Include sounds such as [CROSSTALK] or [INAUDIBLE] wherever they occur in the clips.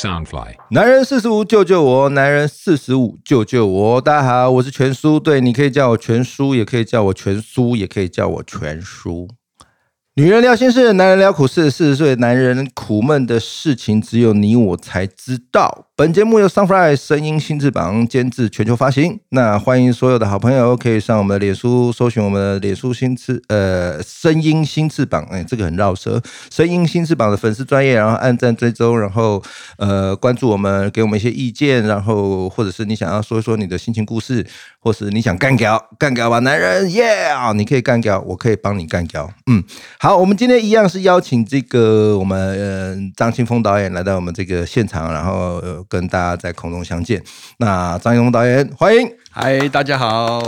Soundfly，男人四十五救救我，男人四十五救救我。大家好，我是全叔，对，你可以叫我全叔，也可以叫我全叔，也可以叫我全叔。女人聊心事，男人聊苦事。四十岁男人苦闷的事情，只有你我才知道。本节目由 Sunfly 声音新翅膀监制，全球发行。那欢迎所有的好朋友可以上我们的脸书搜寻我们的脸书新翅呃声音新翅膀，哎，这个很绕舌。声音新翅膀的粉丝专业，然后按赞追踪，然后呃关注我们，给我们一些意见，然后或者是你想要说一说你的心情故事，或是你想干掉干掉吧，男人耶啊，你可以干掉，我可以帮你干掉。嗯，好，我们今天一样是邀请这个我们呃张清峰导演来到我们这个现场，然后呃跟大家在空中相见。那张清峰导演，欢迎。嗨，大家好。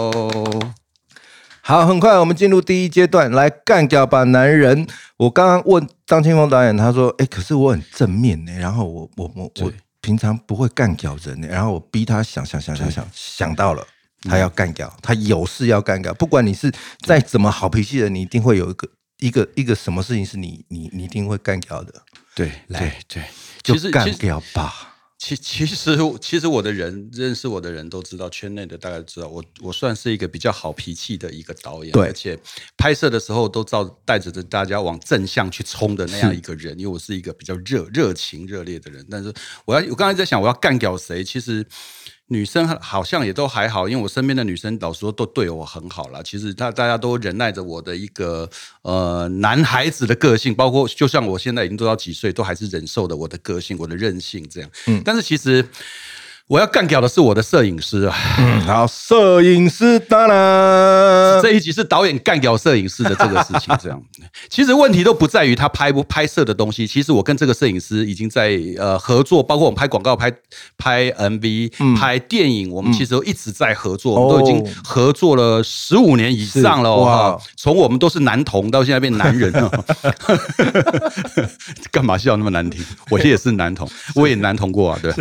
好，很快我们进入第一阶段，来干掉吧，男人。我刚刚问张清峰导演，他说：“哎，可是我很正面呢，然后我我我我平常不会干掉人呢，然后我逼他想想想想想想到了，他要干掉，他有事要干掉，不管你是再怎么好脾气的，你一定会有一个一个一个什么事情是你你你一定会干掉的。对，来对，就其实干掉吧。其其实其实我的人认识我的人都知道，圈内的大概知道我我算是一个比较好脾气的一个导演，而且拍摄的时候都照带着着大家往正向去冲的那样一个人，因为我是一个比较热热情热烈的人。但是我要我刚才在想我要干掉谁，其实。女生好像也都还好，因为我身边的女生老实说都对我很好啦。其实她大家都忍耐着我的一个呃男孩子的个性，包括就像我现在已经做到几岁，都还是忍受的我的个性、我的任性这样。嗯，但是其实我要干掉的是我的摄影师啊。嗯，好，摄影师当然这一集是导演干掉摄影师的这个事情，这样。[LAUGHS] 其实问题都不在于他拍不拍摄的东西，其实我跟这个摄影师已经在呃合作，包括我们拍广告、拍拍 MV、拍电影，我们其实都一直在合作，我们都已经合作了十五年以上了是哇哦。从我们都是男童到现在变男人了，[LAUGHS] 干嘛笑那么难听？我也是男童，我也男童过啊，对。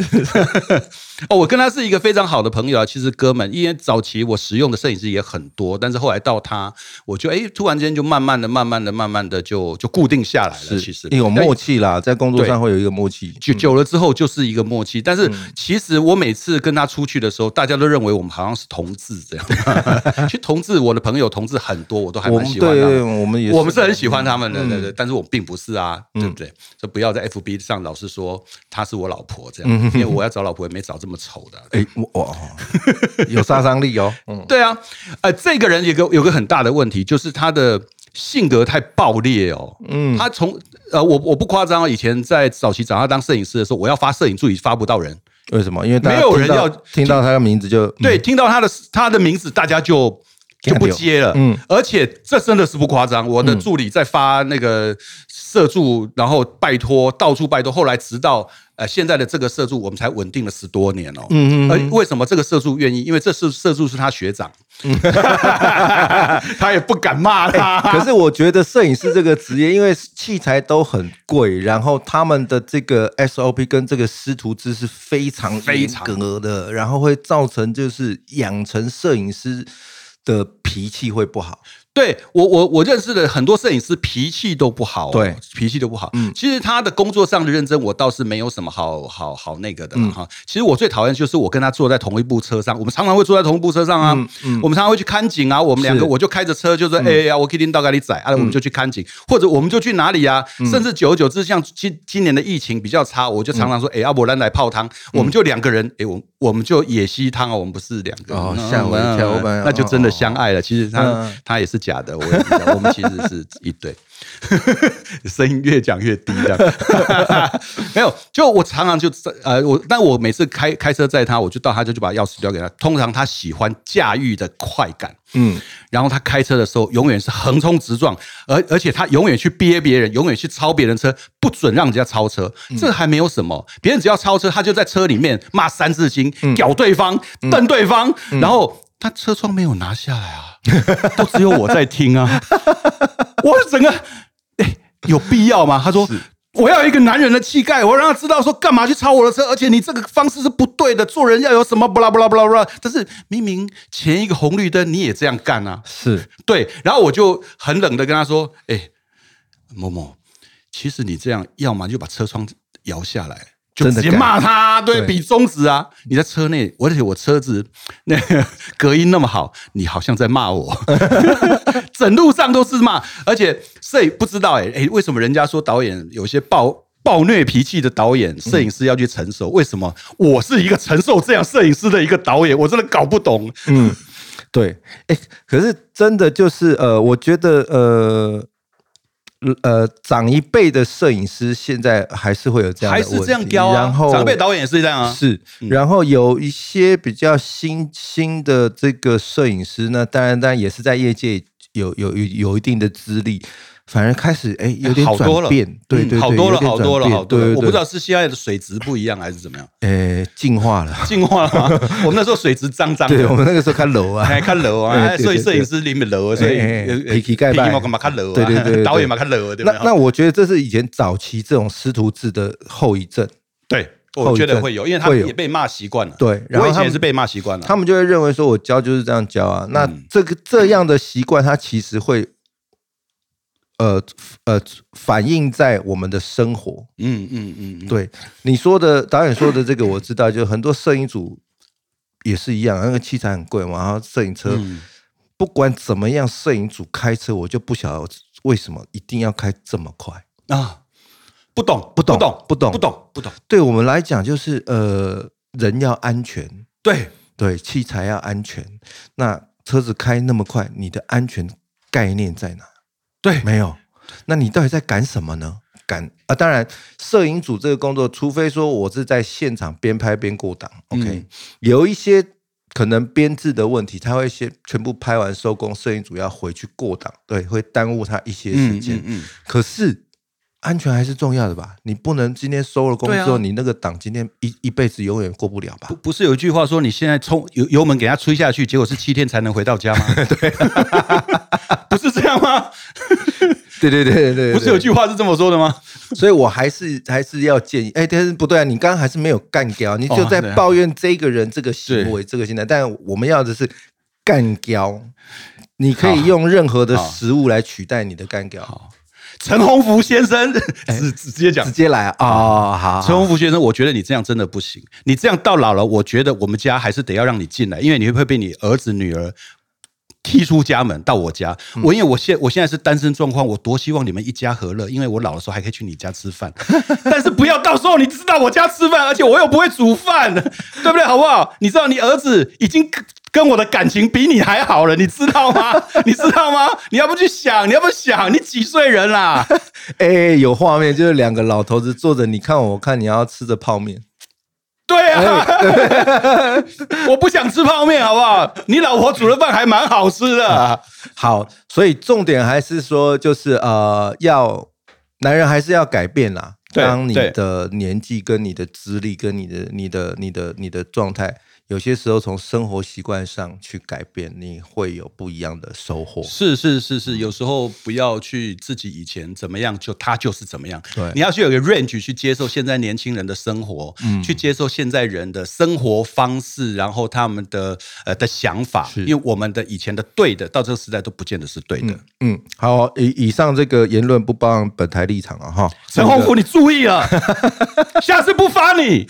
哦，我跟他是一个非常好的朋友啊。其实哥们，因为早期我使用的摄影师也很多，但是后来到他，我就哎，突然间就慢慢的、慢慢的、慢慢的就就固定下来了。其实有默契啦，在工作上会有一个默契。久久了之后就是一个默契。但是嗯其实我每次跟他出去的时候，大家都认为我们好像是同志这样。[LAUGHS] 其实同志，我的朋友同志很多，我都还蛮喜欢他对，们。我们也我们是很喜欢他们的，嗯对对，但是我并不是啊，对不对？就不要在 FB 上老是说她是我老婆这样，因为我要找老婆也没找这么丑的。哎，我我有杀伤力哦。[LAUGHS] 嗯，对啊，呃，这个人有个有个很大的问题，就是他的性格太暴烈哦。嗯，他从呃，我我不夸张哦，以前在早期找他当摄影师的时候，我要发摄影助理发不到人，为什么？因为大家没有人要听到他的名字就对，听到他的他的名字，大家就。就不接了，嗯嗯，而且这真的是不夸张。我的助理在发那个社助，然后拜托到处拜托，后来直到呃现在的这个社助，我们才稳定了十多年哦。嗯嗯。而为什么这个社助愿意？因为这是社助是他学长，[LAUGHS] 他也不敢骂他。可是我觉得摄影师这个职业，因为器材都很贵，然后他们的这个 SOP 跟这个师徒制是非常严非常格的，然后会造成就是养成摄影师的脾气会不好。对我，我我认识的很多摄影师脾气都不好、哦，对，脾气都不好。嗯，其实他的工作上的认真，我倒是没有什么好好好那个的嗯。了哈、其实我最讨厌就是我跟他坐在同一部车上，我们常常会坐在同一部车上啊，我们常常会去看景啊，我们两个我就开着车，就说哎呀，我可以拎到哪里载啊，我们就去看景，或者我们就去哪里啊，嗯。甚至久而久之，像今今年的疫情比较差，我就常常说，嗯哎，阿伯兰来泡汤，我们就两个人，哎，我我们就野溪汤啊，我们不是两个人，哦嗯吓我一跳我本来那就真的相爱了。其实他嗯。他也是假的，我也不知道 [LAUGHS] 我们其实是一对。[LAUGHS] 声音越讲越低，这样 [LAUGHS] 没有。就我常常就呃，我但我每次开开车载他，我就到他就就把钥匙交给他。通常他喜欢驾驭的快感，嗯，然后他开车的时候永远是横冲直撞，而而且他永远去憋别人，永远去超别人车，不准让人家超车。这个还没有什么，别人只要超车，他就在车里面骂三字经，屌对方，瞪对方，然后他车窗没有拿下来啊，[LAUGHS] 都只有我在听啊，[LAUGHS] 我整个哎有必要吗？他说。我要一个男人的气概，我让他知道说干嘛去超我的车，而且你这个方式是不对的，做人要有什么不啦不啦不啦不啦。但是明明前一个红绿灯你也这样干啊，是对，然后我就很冷的跟他说：“哎、某某，其实你这样，要么就把车窗摇下来，就直接骂他，对对比中指啊！你在车内，而且我车子那个隔音那么好，你好像在骂我，[LAUGHS] 整路上都是骂，而且摄影不知道哎、哎、为什么人家说导演有些暴暴虐脾气的导演，摄影师要去承受？为什么我是一个承受这样摄影师的一个导演？我真的搞不懂。嗯，对，哎，可是真的就是呃，我觉得呃呃，长一辈的摄影师现在还是会有这样的还是这样啊然后长辈导演也是这样啊是，然后有一些比较新新的这个摄影师呢，当然当然也是在业界有有有有一定的资历。反而开始哎，有点好多了转变，对对好多了，好多了，好多了。我不知道是现在的水质不一样还是怎么样，呃，进化了。进化了？[LAUGHS] 我们那时候水质脏脏的，对我们那个时候看楼啊，还看楼啊，所以摄影师里面楼，所以哎哎呃皮皮盖拜嘛干嘛看楼啊？对对对 [LAUGHS] 对导演嘛看楼，对不对？那那我觉得这是以前早期这种师徒制的后遗症。对，我觉得会有，因为他们也被骂习惯了。对然后他们我以前也是被骂习惯了。他们就会认为说，我教就是这样教啊。那嗯这个这样的习惯，它其实会，呃呃，反映在我们的生活。嗯嗯嗯，嗯，对你说的导演说的这个，我知道，就很多摄影组也是一样，那个器材很贵嘛，然后摄影车、嗯不管怎么样，摄影组开车，我就不晓得为什么一定要开这么快。啊，不懂不懂不懂不懂不懂不懂，对我们来讲，就是呃，人要安全，对，对，器材要安全。那车子开那么快，你的安全概念在哪？对，没有。那你到底在赶什么呢？赶啊！当然，摄影组这个工作，除非说我是在现场边拍边过档，OK，、嗯有一些可能编制的问题，他会先全部拍完收工，摄影组要回去过档，对，会耽误他一些时嗯间。嗯嗯，可是安全还是重要的吧？你不能今天收了工之后，啊你那个档今天一一辈子永远过不了吧不？不是有一句话说你现在冲油油门给它吹下去，结果是七天才能回到家吗？[LAUGHS] 对，[LAUGHS] 不是这样吗？[LAUGHS] 对对对对对，不是有句话是这么说的吗？所以我还是还是要建议，哎，但是不对啊，你刚刚还是没有干掉，你就在抱怨这个人这个行为、这个心态，但我们要的是干掉。你可以用任何的食物来取代你的干掉，陈洪福先生直直接讲直，接来啊！哦，好，陈洪福先生，我觉得你这样真的不行。你这样到老了，我觉得我们家还是得要让你进来，因为你会被你儿子女儿踢出家门到我家。嗯我因为我现我现在是单身状况，我多希望你们一家和乐，因为我老的时候还可以去你家吃饭。[LAUGHS] 但是不要到时候你知道我家吃饭，而且我又不会煮饭，对不对？好不好？你知道你儿子已经。跟我的感情比你还好了，你知道吗？[LAUGHS] 你知道吗？你要不去想，你要不想？你几岁人啦？[LAUGHS] 哎，有画面，就是两个老头子坐着，你看我，我看你，要吃着泡面。对啊，[LAUGHS] 我不想吃泡面，好不好？你老婆煮的饭还蛮好吃的。好，所以重点还是说，就是呃，要男人还是要改变啦。对当你的年纪、跟你的资历、跟你的、你的、你的、你的状态，有些时候从生活习惯上去改变，你会有不一样的收获。是是是是，有时候不要去自己以前怎么样，就他就是怎么样。对你要去有个 range 去接受现在年轻人的生活，嗯去接受现在人的生活方式，然后他们的呃的想法，是因为我们的以前的对的，到这个时代都不见得是对的。嗯，好，以以上这个言论不包含本台立场啊，哈。陈洪福，你注意了，[LAUGHS] 下次不发你。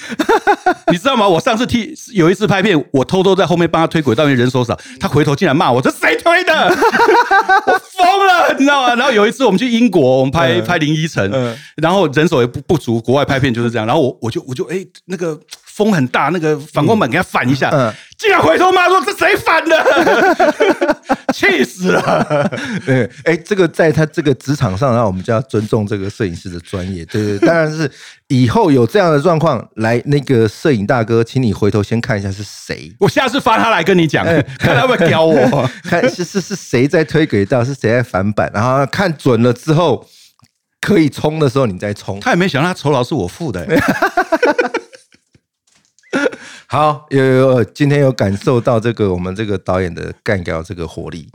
你知道吗？我上次替有一次拍片，我偷偷在后面帮他推轨道，因为人手少，他回头竟然骂我：“这谁推的？” [LAUGHS] 我疯了，你知道吗？然后有一次我们去英国，我们拍、嗯拍林依晨，嗯然后人手也不不足，国外拍片就是这样。然后我我就我就哎、那个风很大，那个反光板给他反一下，嗯竟然回头骂说：“这谁反的？” [LAUGHS] 气死了。对，哎，这个在他这个职场上，那我们就要尊重这个摄影师的专业。对对，当然是以后有这样的状况，来那个摄影大哥，请你回头先看一下是谁，我下次发他来跟你讲，哎看他会不会屌我。[LAUGHS] 看是是是谁在推轨道，是谁在反版，然后看准了之后，可以冲的时候你再冲。他也没想到他酬劳是我付的、[LAUGHS] 欸好，有有有，今天有感受到这个我们这个导演的干掉这个活力。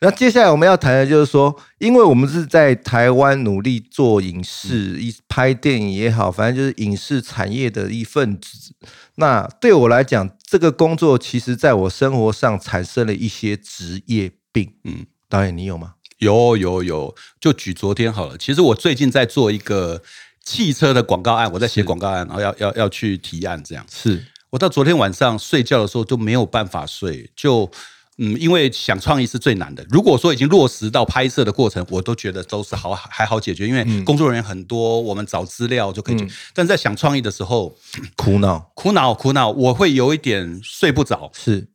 那接下来我们要谈的就是说，因为我们是在台湾努力做影视、一拍电影也好，反正就是影视产业的一份子。那对我来讲，这个工作其实在我生活上产生了一些职业病。嗯，导演你有吗？有有有，就举昨天好了。其实我最近在做一个汽车的广告案，我在写广告案，然后要要要去提案这样。是我到昨天晚上睡觉的时候都没有办法睡，就嗯，因为想创意是最难的。如果说已经落实到拍摄的过程，我都觉得都是好还好解决，因为工作人员很多，我们找资料就可以解。但在想创意的时候，苦恼苦恼苦恼，我会有一点睡不着。是，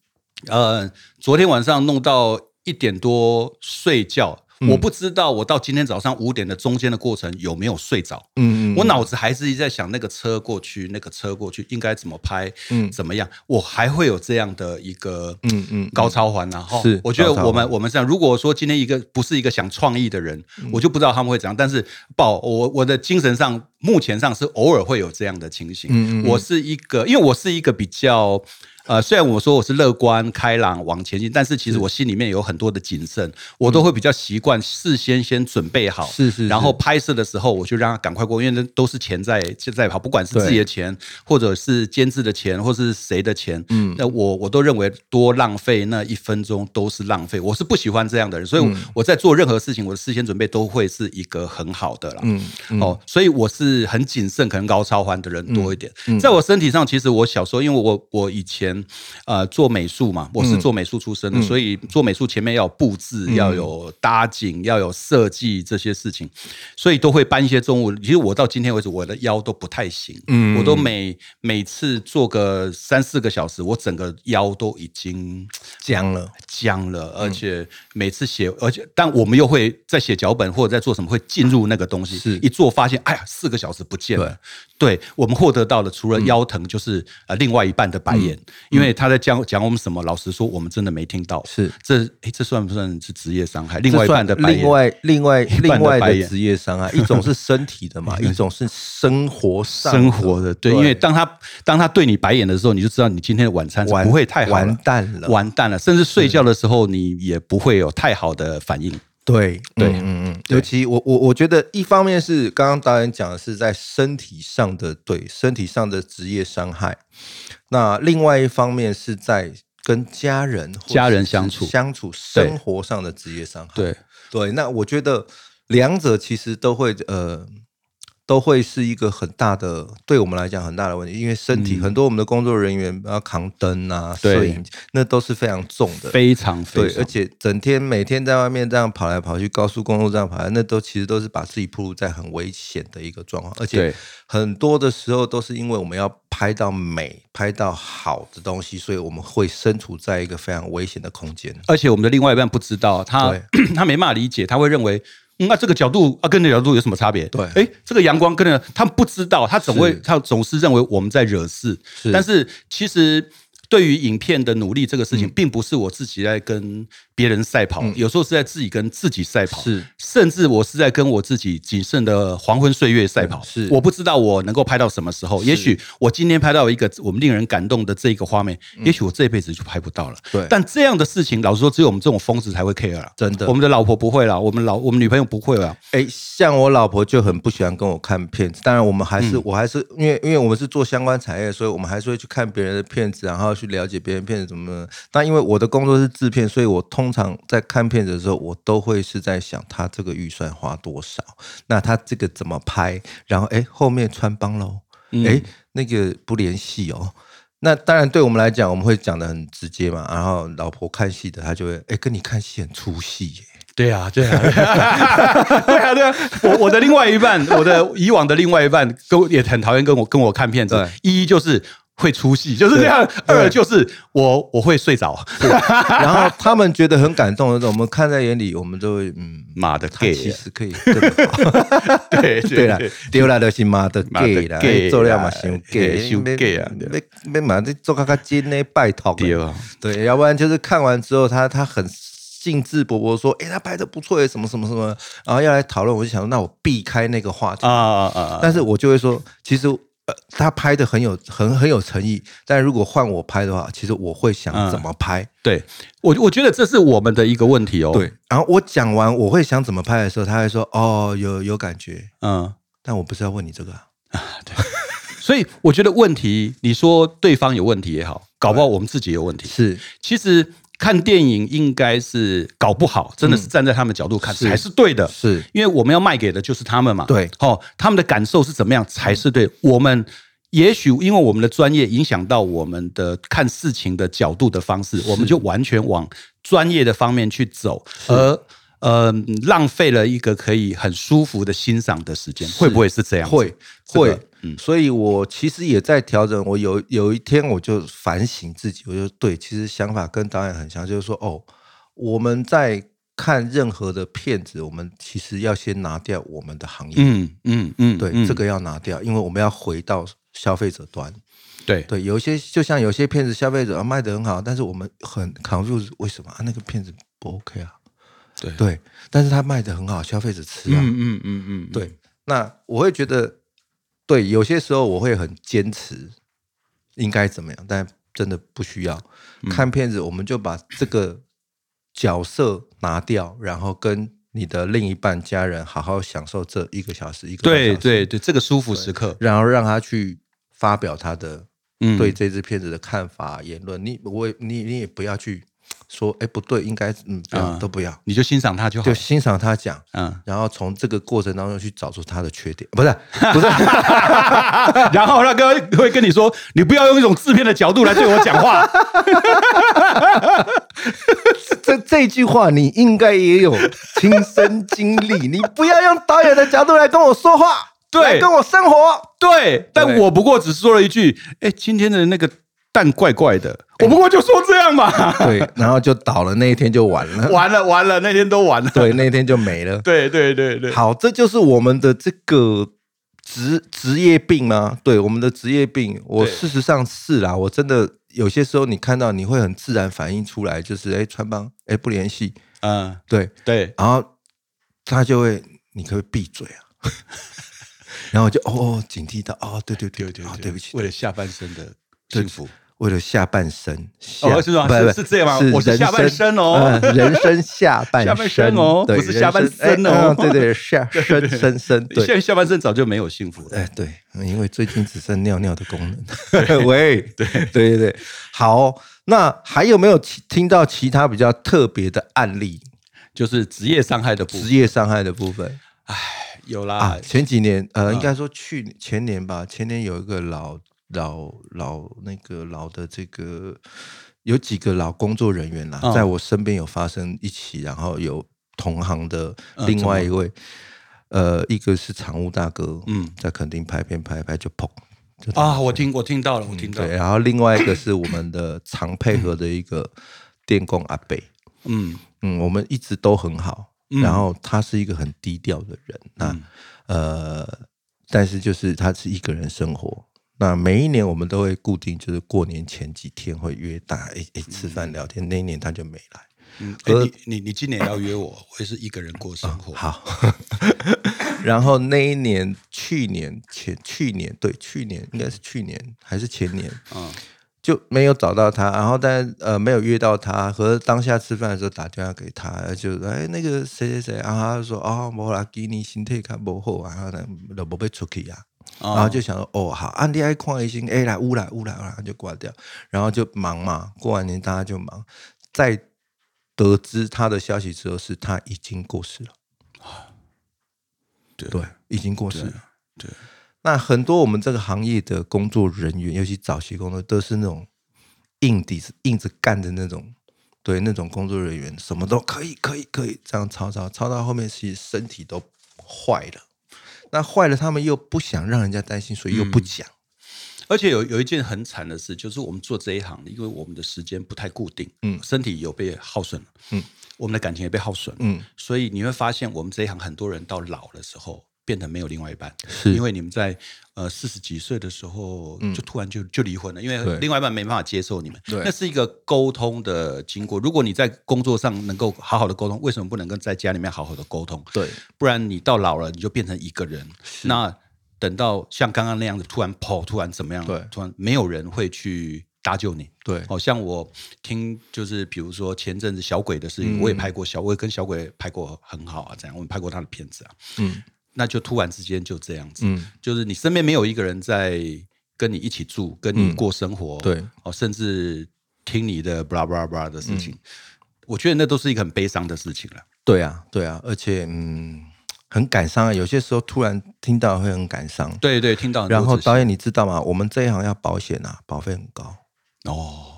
呃，昨天晚上弄到一点多睡觉。我不知道我到今天早上五点的中间的过程有没有睡着，嗯嗯，我脑子还是一直在想那个车过去，那个车过去应该怎么拍，嗯，怎么样，我还会有这样的一个，嗯嗯，高超环然后是，我觉得我们我们这样，如果说今天一个不是一个想创意的人，我就不知道他们会怎样，但是报我我的精神上目前上是偶尔会有这样的情形，嗯嗯，我是一个，因为我是一个比较。呃，虽然我说我是乐观开朗往前进，但是其实我心里面有很多的谨慎，我都会比较习惯事先先准备好，是是，然后拍摄的时候我就让他赶快过，因为那都是钱在在跑，不管是自己的钱，或者是监制的钱，或是谁的钱，嗯，那我我都认为多浪费那一分钟都是浪费，我是不喜欢这样的人，所以我在做任何事情，我的事先准备都会是一个很好的啦，嗯，哦，所以我是很谨慎，可能高超环的人多一点，在我身体上，其实我小时候，因为我我以前。呃，做美术嘛，我是做美术出身的，所以做美术前面要有布置，要有搭景，要有设计这些事情，所以都会搬一些重物。其实我到今天为止，我的腰都不太行，嗯，我都每每次做个三四个小时，我整个腰都已经僵了，僵了，而且每次写，而且但我们又会在写脚本或者在做什么，会进入那个东西，是。一做发现，哎呀，四个小时不见了。对。我们获得到的，除了腰疼，就是呃另外一半的白眼，因为他在讲讲我们什么。老实说，我们真的没听到。是这哎，这算不算是职业伤害？另外一半的白眼，另外另外另外的职业伤害，一种是身体的嘛，[LAUGHS] 一种是生活上生活的。对，因为当他当他对你白眼的时候，你就知道你今天的晚餐不会太好，完蛋了，完蛋了。甚至睡觉的时候，你也不会有太好的反应。对对嗯嗯，尤其我我我觉得一方面是刚刚导演讲的是在身体上的对身体上的职业伤害，那另外一方面是在跟家人家人相处相处生活上的职业伤害。对对，那我觉得两者其实都会呃。都会是一个很大的，对我们来讲很大的问题，因为身体很多我们的工作人员要扛灯啊、摄影，那都是非常重的，非常对，而且整天每天在外面这样跑来跑去，高速公路这样跑，那都其实都是把自己暴露在很危险的一个状况，而且很多的时候都是因为我们要拍到美、拍到好的东西，所以我们会身处在一个非常危险的空间，而且我们的另外一半不知道，他 [CLEARS THROAT] 他没办法理解，他会认为。那这个角度啊，跟那角度有什么差别？对，哎，这个阳光跟那，他不知道，他总会，他总是认为我们在惹事，但是其实对于影片的努力这个事情，并不是我自己在跟。别人赛跑，有时候是在自己跟自己赛跑，是，甚至我是在跟我自己仅剩的黄昏岁月赛跑。是，我不知道我能够拍到什么时候，也许我今天拍到一个我们令人感动的这个画面，也许我这辈子就拍不到了。对，但这样的事情，老实说，只有我们这种疯子才会 care 了。真的，我们的老婆不会了，我们老我们女朋友不会了。哎，像我老婆就很不喜欢跟我看片子，当然我们还是我还是因为因为我们是做相关产业，所以我们还是会去看别人的片子，然后去了解别人片子怎么。但因为我的工作是制片，所以我通常在看。片子的时候，我都会是在想他这个预算花多少，那他这个怎么拍？然后哎，后面穿帮喽，哎，那个不联系哦。那当然，对我们来讲，我们会讲的很直接嘛。然后老婆看戏的，她就会哎，跟你看戏很出戏耶。对啊，对啊，[LAUGHS] 对啊，对啊。我我的另外一半，我的以往的另外一半，跟也很讨厌跟我跟我看片子。一就是。会出戏就是这样，二就是我我会睡着，然后他们觉得很感动的时候，我们看在眼里，我们都会嗯，妈的，gay，其实可以，[LAUGHS] [LAUGHS] 对对了，丢来的是妈的 gay 啦，做了嘛想 gay，想 gay 啊，没没嘛，这做卡卡金呢拜托，对，要不然就是看完之后，他他很兴致勃勃说，哎，他拍的不错诶，什么什么什么，然后要来讨论，我就想说，那我避开那个话题啊啊啊，但是我就会说，其实。他拍的很有很很有诚意，但如果换我拍的话，其实我会想怎么拍。对我，我觉得这是我们的一个问题哦。对，然后我讲完我会想怎么拍的时候，他会说：“哦，有有感觉。”嗯，但我不是要问你这个啊。对，[LAUGHS] 所以我觉得问题，你说对方有问题也好，搞不好我们自己有问题。是，其实看电影应该是搞不好，真的是站在他们角度看才是对的，是。因为我们要卖给的就是他们嘛。对，哦，他们的感受是怎么样才是对。我们也许因为我们的专业影响到我们的看事情的角度的方式，我们就完全往专业的方面去走，而呃浪费了一个可以很舒服的欣赏的时间，会不会是这样？会会，嗯所以我其实也在调整。我有有一天我就反省自己，我就对，其实想法跟导演很像，就是说，哦，我们在看任何的片子，我们其实要先拿掉我们的行业，嗯嗯嗯，对，嗯这个要拿掉，因为我们要回到消费者端。对对，有一些就像有些片子消费者、啊、卖的很好，但是我们很 confused，为什么啊？那个片子不 OK 啊？对对，但是他卖的很好，消费者吃啊。嗯嗯嗯嗯，对，那我会觉得，对，有些时候我会很坚持应该怎么样，但真的不需要。嗯看片子，我们就把这个角色拿掉，然后跟你的另一半、家人好好享受这一个小时、一个对对对，这个舒服时刻，然后让他去发表他的嗯对这支片子的看法、言论。你我你你也不要去说，哎，不对，应该嗯，不要、啊都不要，你就欣赏他就好就。欣赏他讲。嗯，然后从这个过程当中去找出他的缺点，不是不是 [LAUGHS] [LAUGHS] 然后他跟会跟你说，你不要用一种制片的角度来对我讲话。[LAUGHS] 这这句话你应该也有亲身经历，你不要用导演的角度来跟我说话，对来跟我生活。对，但对我不过只说了一句，哎，今天的那个蛋怪怪的，我不过就说这样嘛。[LAUGHS] 对，然后就倒了，那一天就完了，[LAUGHS] 完了完了，那天都完了。对，那一天就没了。[LAUGHS] 对对对对，好，这就是我们的这个职职业病吗？对，我们的职业病，我事实上是啦，我真的有些时候你看到你会很自然反应出来，就是哎，穿帮哎不联系，嗯，对，对，然后他就会，你可不可以闭嘴啊？然后我就哦哦警惕到哦，对对对对对不起，为了下半身的幸福。为了下半身，哦是吗是不不是这样吗？我是下半生哦。嗯人生下半下半身哦不是下半生身哦对对，下身身身，对。现在下半身早就没有幸福了。哎，对，因为最近只剩尿尿的功能。[LAUGHS] 喂，对。对对对，好，那还有没有其听到其他比较特别的案例？就是职业伤害的部分。职业伤害的部分。哎有啦。啊，，前几年呃，啊应该说去年前年吧，前年有一个老老老那个老的这个有几个老工作人员啦，嗯在我身边有发生一起，然后有同行的嗯另外一位，呃，一个是常务大哥，嗯嗯，在垦丁拍片拍一拍就砰。就啊，我听我听到了，我听到对，了，然后另外一个是我们的常配合的一个电工阿贝，[LAUGHS] 嗯嗯，我们一直都很好，嗯然后他是一个很低调的人，那、嗯呃，但是就是他是一个人生活。那每一年我们都会固定，就是过年前几天会约大家一一吃饭聊天。那一年他就没来。嗯，哎你你你今年要约我，我也是一个人过生活。好，[LAUGHS] 然后那一年，去年前去年对，去年应该是去年还是前年，嗯就没有找到他，然后但呃没有约到他，和当下吃饭的时候打电话给他，就哎那个谁谁谁，然后他就说哦，莫拉基尼心态看不好啊，然后呢就无要出去啊，哦然后就想说哦好，安迪爱看医生，哎来乌来乌来，然后就挂掉，然后就忙嘛，过完年大家就忙，在得知他的消息之后，是他已经过世了，对对，已经过世了。对，那很多我们这个行业的工作人员，尤其早期工作，都是那种硬底子硬着干的那种，对那种工作人员，什么都可以，可以，可以这样操操操到后面，其实身体都坏了。那坏了，他们又不想让人家担心，所以又不讲。而且有有一件很惨的事，就是我们做这一行，因为我们的时间不太固定，嗯身体有被耗损了，嗯，我们的感情也被耗损了，嗯，所以你会发现，我们这一行很多人到老的时候。变得没有另外一半，是因为你们在呃四十几岁的时候，就突然就就离婚了，因为另外一半没办法接受你们。对那是一个沟通的经过。如果你在工作上能够好好的沟通，为什么不能跟在家里面好好的沟通？对，不然你到老了你就变成一个人。那等到像刚刚那样子突然跑，突然怎么样？对突然没有人会去搭救你。对，好、像我听就是比如说前阵子小鬼的事情，嗯我也拍过小，我也跟小鬼拍过很好啊，这样我们拍过他的片子啊。嗯那就突然之间就这样子，嗯，就是你身边没有一个人在跟你一起住，跟你嗯过生活，对，哦，甚至听你的 blah blah blah 的事情，我觉得那都是一个很悲伤的事情了。对啊，对啊，而且嗯，很感伤啊。有些时候突然听到会很感伤。对对，听到然后导演，你知道吗？我们这一行要保险啊，保费很高。哦，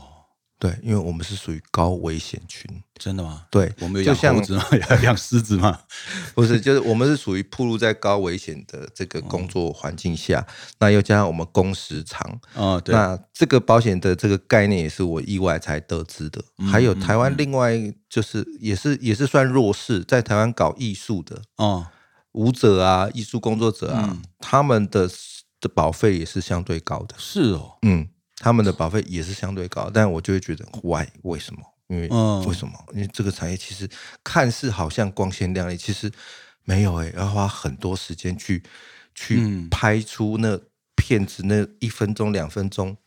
对，因为我们是属于高危险群。真的吗？对，我们有养猴子吗？[LAUGHS] 要养狮子吗？[LAUGHS] 不是，就是我们是属于暴露在高危险的这个工作环境下，那又加上我们工时长，哦，对，那这个保险的这个概念也是我意外才得知的。嗯还有台湾另外就是也是也是算弱势，在台湾搞艺术的哦，舞者啊、艺术工作者啊，嗯他们的的保费也是相对高的。是哦，嗯，他们的保费也是相对高，但我就会觉得 why 为什么？因为、嗯为什么？因为这个产业其实看似好像光鲜亮丽，其实没有诶、要花很多时间去去嗯拍出那片子那一分钟两分钟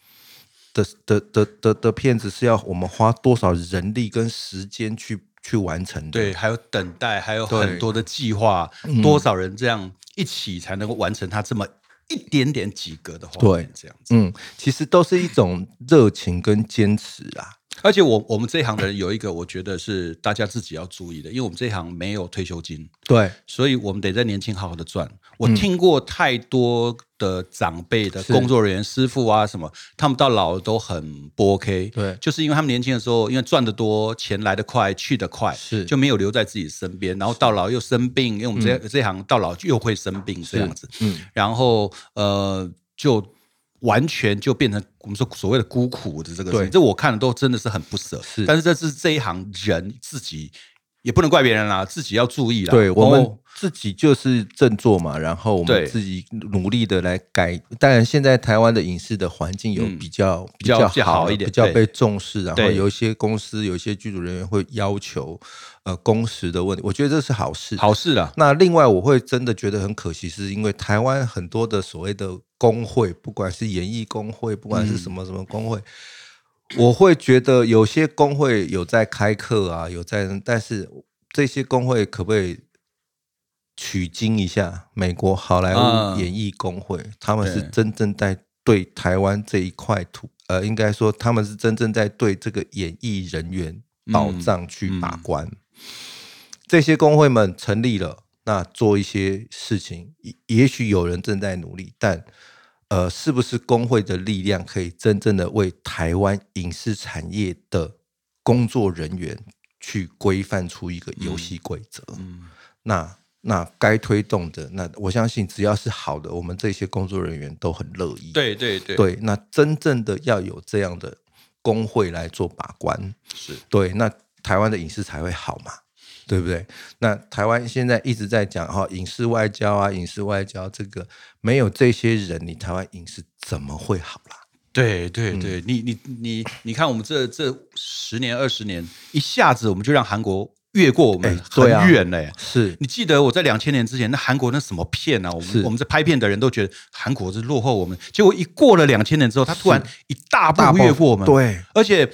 的的的的的片子，是要我们花多少人力跟时间去去完成的？对，还有等待，还有很多的计划，多少人这样一起才能够完成它这么一点点几格的画面对这样子。嗯，其实都是一种热情跟坚持啊。而且我我们这一行的人有一个，我觉得是大家自己要注意的，因为我们这一行没有退休金，对，所以我们得在年轻好好的赚。我嗯。听过太多的长辈的工作人员、师傅啊什么，他们到老都很不 OK。对。就是因为他们年轻的时候，因为赚得多，钱来得快，去得快，是。就没有留在自己身边，然后到老又生病，因为我们这、这一行到老又会生病这样子。嗯，然后呃，就完全就变成我们说所谓的孤苦的这个事这我看的都真的是很不舍。是。但是这是这一行人自己也不能怪别人啦，自己要注意啦。对我们哦自己就是振作嘛，然后我对们自己努力的来改。当然，现在台湾的影视的环境有嗯比较、比较好一点比较被重视，然后对有一些公司有一些剧组人员会要求呃工时的问题，我觉得这是好事。好事啦。那另外，我会真的觉得很可惜，是因为台湾很多的所谓的工会，不管是演艺工会，不管是什么什么工会，我会觉得有些工会有在开课啊，有在，但是这些工会可不可以取经一下美国好莱啊坞演艺工会？他们是真正在对台湾这一块土，呃，应该说他们是真正在对这个演艺人员保障去把关。这些工会们成立了，那做一些事情，也也许有人正在努力，但呃，是不是工会的力量可以真正的为台湾影视产业的工作人员去规范出一个游戏规则？嗯，那那该推动的，那我相信只要是好的，我们这些工作人员都很乐意。对对对，对，那真正的要有这样的工会来做把关，是。对，那台湾的影视才会好嘛，对不对？那台湾现在一直在讲哈、影视外交啊，影视外交这个没有这些人，你台湾影视怎么会好啦？对对对，你你你你看，我们这这十年二十年，一下子我们就让韩国越过我们很远嘞、是你记得我在两千年之前，那韩国那什么片啊？我是们我们在拍片的人都觉得韩国是落后我们，结果一过了两千年之后，他突然一大步越过我们，对，而且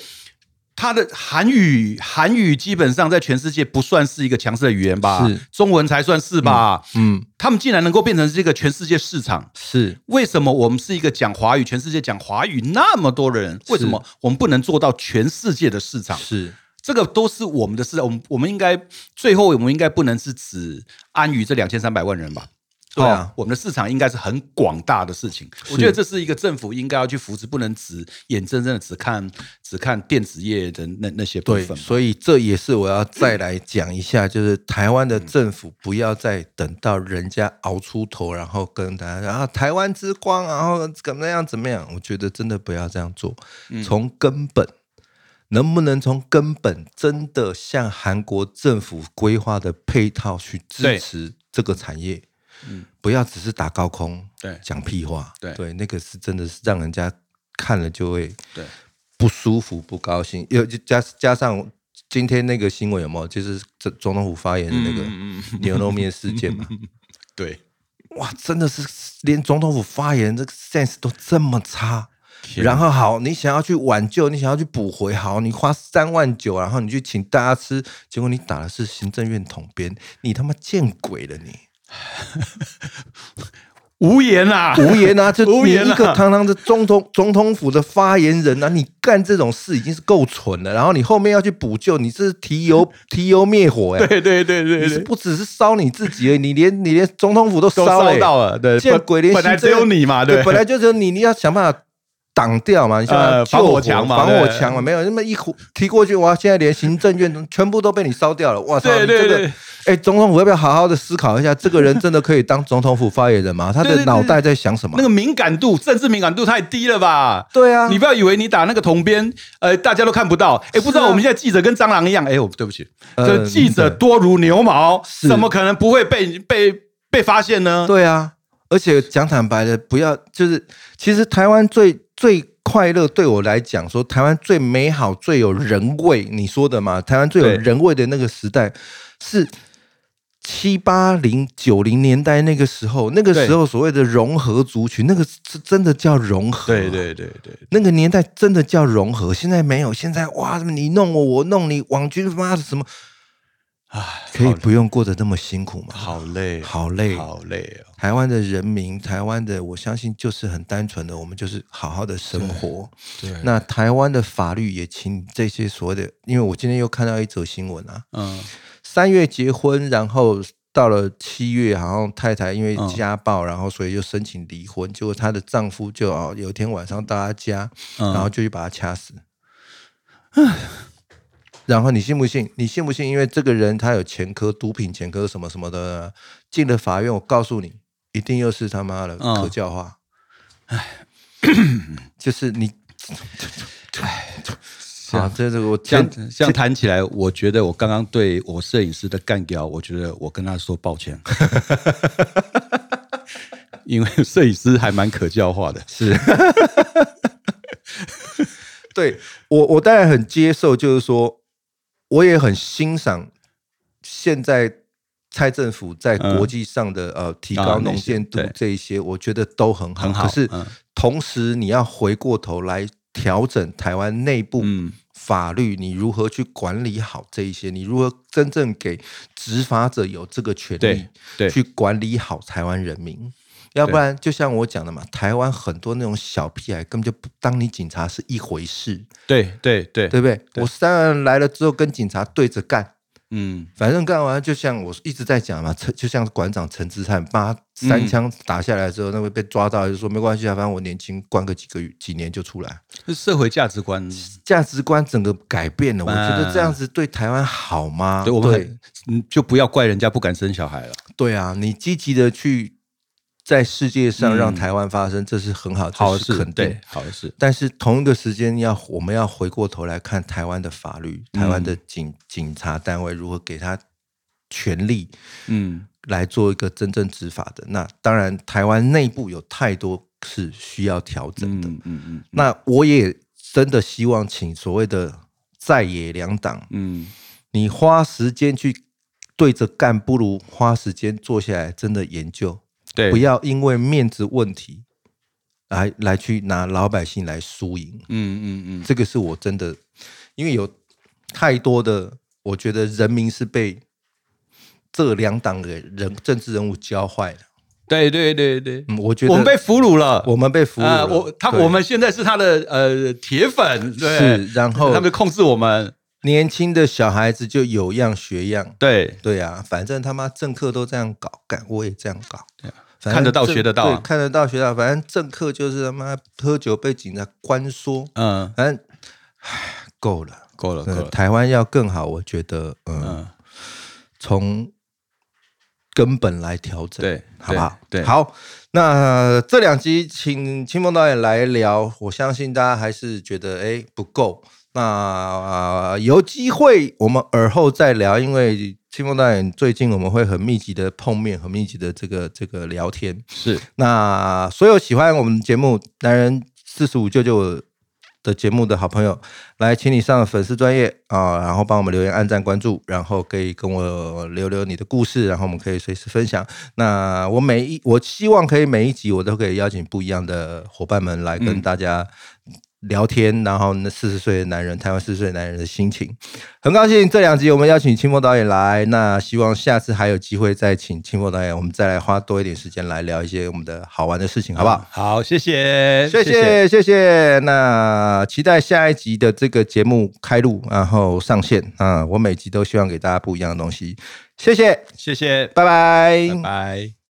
他的韩语韩语基本上在全世界不算是一个强势的语言吧是，中文才算是吧。嗯，他们竟然能够变成这个全世界市场，是为什么我们是一个讲华语，全世界讲华语那么多人，为什么我们不能做到全世界的市场？是，这个都是我们的市场，我们我们应该最后我们应该不能是只安于这两千三百万人吧？对啊哦我们的市场应该是很广大的事情。我觉得这是一个政府应该要去扶持，不能只眼睁睁的只看只看电子业的那那些部对，分吧。所以这也是我要再来讲一下，就是台湾的政府不要再等到人家熬出头，然后跟大家讲啊台湾之光，然后怎么样怎么样，我觉得真的不要这样做，从根本。能不能从根本真的向韩国政府规划的配套去支持这个产业？嗯不要只是打高空，对讲屁话，对对，那个是真的是让人家看了就会对不舒服、不高兴，又加加上今天那个新闻有没有？就是这总统府发言的那个牛肉面事件嘛？[LAUGHS] 对，哇，真的是连总统府发言这个 sense 都这么差。然后好，你想要去挽救，你想要去补回，好，你花三万九，然后你去请大家吃，结果你打的是行政院统编，你他妈见鬼了你！[LAUGHS] 无言啊，无言啊！就 [LAUGHS] 无言啊。你一个堂堂的总统总统府的发言人啊，你干这种事已经是够蠢了，然后你后面要去补救，你这是提油 [LAUGHS] 提油灭火哎、对对对对对，你是不只是烧你自己而已，你连你连总统府都都烧到了，对，见本鬼连本来只有你嘛，对，对，本来就只有你，你要想办法挡掉嘛，你想办法呃救防火墙嘛防火对墙嘛，没有那么一呼提过去，哇，现在连行政院 [LAUGHS] 全部都被你烧掉了，哇操！对对你这个对，哎，总统府要不要好好的思考一下，这个人真的可以当总统府发言人吗？他的脑袋在想什么那？个敏感度，政治敏感度太低了吧？对啊，你不要以为你打那个铜边，呃，大家都看不到。哎，不知道我们现在记者跟蟑螂一样。哎，我对不起，呃这记者多如牛毛，怎么可能不会被被被发现呢？对啊，而且讲坦白的，不要就是，其实台湾最最快乐，对我来讲说，台湾最美好、最有人味，你说的嘛，台湾最有人味的那个时代是。七八零九零年代那个时候，那个时候所谓的融合族群，那个是真的叫融合。对对对对，那个年代真的叫融合，现在没有。现在哇，你弄我，我弄你，网军妈的什么，唉，可以不用过得那么辛苦吗？好累，好累，好累哦。台湾的人民，台湾的，我相信就是很单纯的，我们就是好好的生活。对，那台湾的法律也请这些所谓的，因为我今天又看到一则新闻啊，嗯三月结婚，然后到了七月，好像太太因为嗯家暴，然后所以就申请离婚，结果她的丈夫就哦有一天晚上到她家，嗯，然后就去把她掐死。然后你信不信？你信不信？因为这个人他有前科，毒品前科什么什么的，进了法院，我告诉你，一定又是他妈的嗯可教化。[COUGHS] 就是你，啊，这这个我这样前这样谈起来，我觉得我刚刚对我摄影师的干掉，我觉得我跟他说抱歉，[LAUGHS] 因为摄影师还蛮可教化的。是，对我我当然很接受，就是说，我也很欣赏现在蔡政府在国际上的、呃提高能见度这一些，我觉得都很好。很好可是、嗯同时你要回过头来调整台湾内部嗯法律，你如何去管理好这一些？你如何真正给执法者有这个权利对对去管理好台湾人民？要不然，就像我讲的嘛，台湾很多那种小屁孩根本就不当你警察是一回事，对对对，对不对？我三个人来了之后跟警察对着干，嗯，反正干完就像我一直在讲嘛，陈就像馆长陈志汉，把他三枪打下来之后，那位被抓到就说没关系啊，反正我年轻，关个几个月几年就出来。是社会价值观，价值观整个改变了，我啊觉得这样子对台湾好吗？对我们对嗯就不要怪人家不敢生小孩了。对啊，你积极的去在世界上嗯让台湾发生，这是很好，好的事，这是肯定对，。好的事，但是同一个时间要我们要回过头来看台湾的法律，台湾的警、警察单位如何给他权力嗯，来做一个真正执法的。那当然，台湾内部有太多是需要调整的。嗯嗯嗯那我也真的希望请所谓的在野两党，嗯，你花时间去对着干，不如花时间坐下来真的研究，对，不要因为面子问题来来去拿老百姓来输赢。嗯嗯嗯，这个是我真的，因为有太多的，我觉得人民是被这两党的人政治人物教坏了。对对对对，嗯，我觉得我们被俘虏了，我们被俘虏啊，了。我他我们现在是他的呃铁粉，对，是，然后他们控制我们，年轻的小孩子就有样学样。对对啊，反正他妈政客都这样搞，干我也这样搞。反正看得到政学得到啊对看得到学得到。反正政客就是他妈喝酒被警察关说，嗯，反正唉够了。呃够了够了，台湾要更好，我觉得，嗯，嗯，从根本来调整，对好不好？对对好。那这两集请清风导演来聊，我相信大家还是觉得哎不够。那、呃有机会我们耳后再聊，因为清风导演最近我们会很密集的碰面，很密集的这个这个聊天。是那所有喜欢我们节目《男人四十五舅舅》的节目的好朋友，来，请你上粉丝专业啊，然后帮我们留言、按赞、关注，然后可以跟我留留你的故事，然后我们可以随时分享。那我每一，我希望可以每一集我都可以邀请不一样的伙伴们来跟嗯大家聊天，然后那四十岁的男人，台湾四十岁的男人的心情。很高兴这两集我们邀请清风导演来，那希望下次还有机会再请清风导演，我们再来花多一点时间来聊一些我们的好玩的事情，好不好？好，谢谢，谢谢谢谢。那期待下一集的这个节目开录，然后上线啊！我每集都希望给大家不一样的东西。谢谢，谢谢，拜拜，拜拜。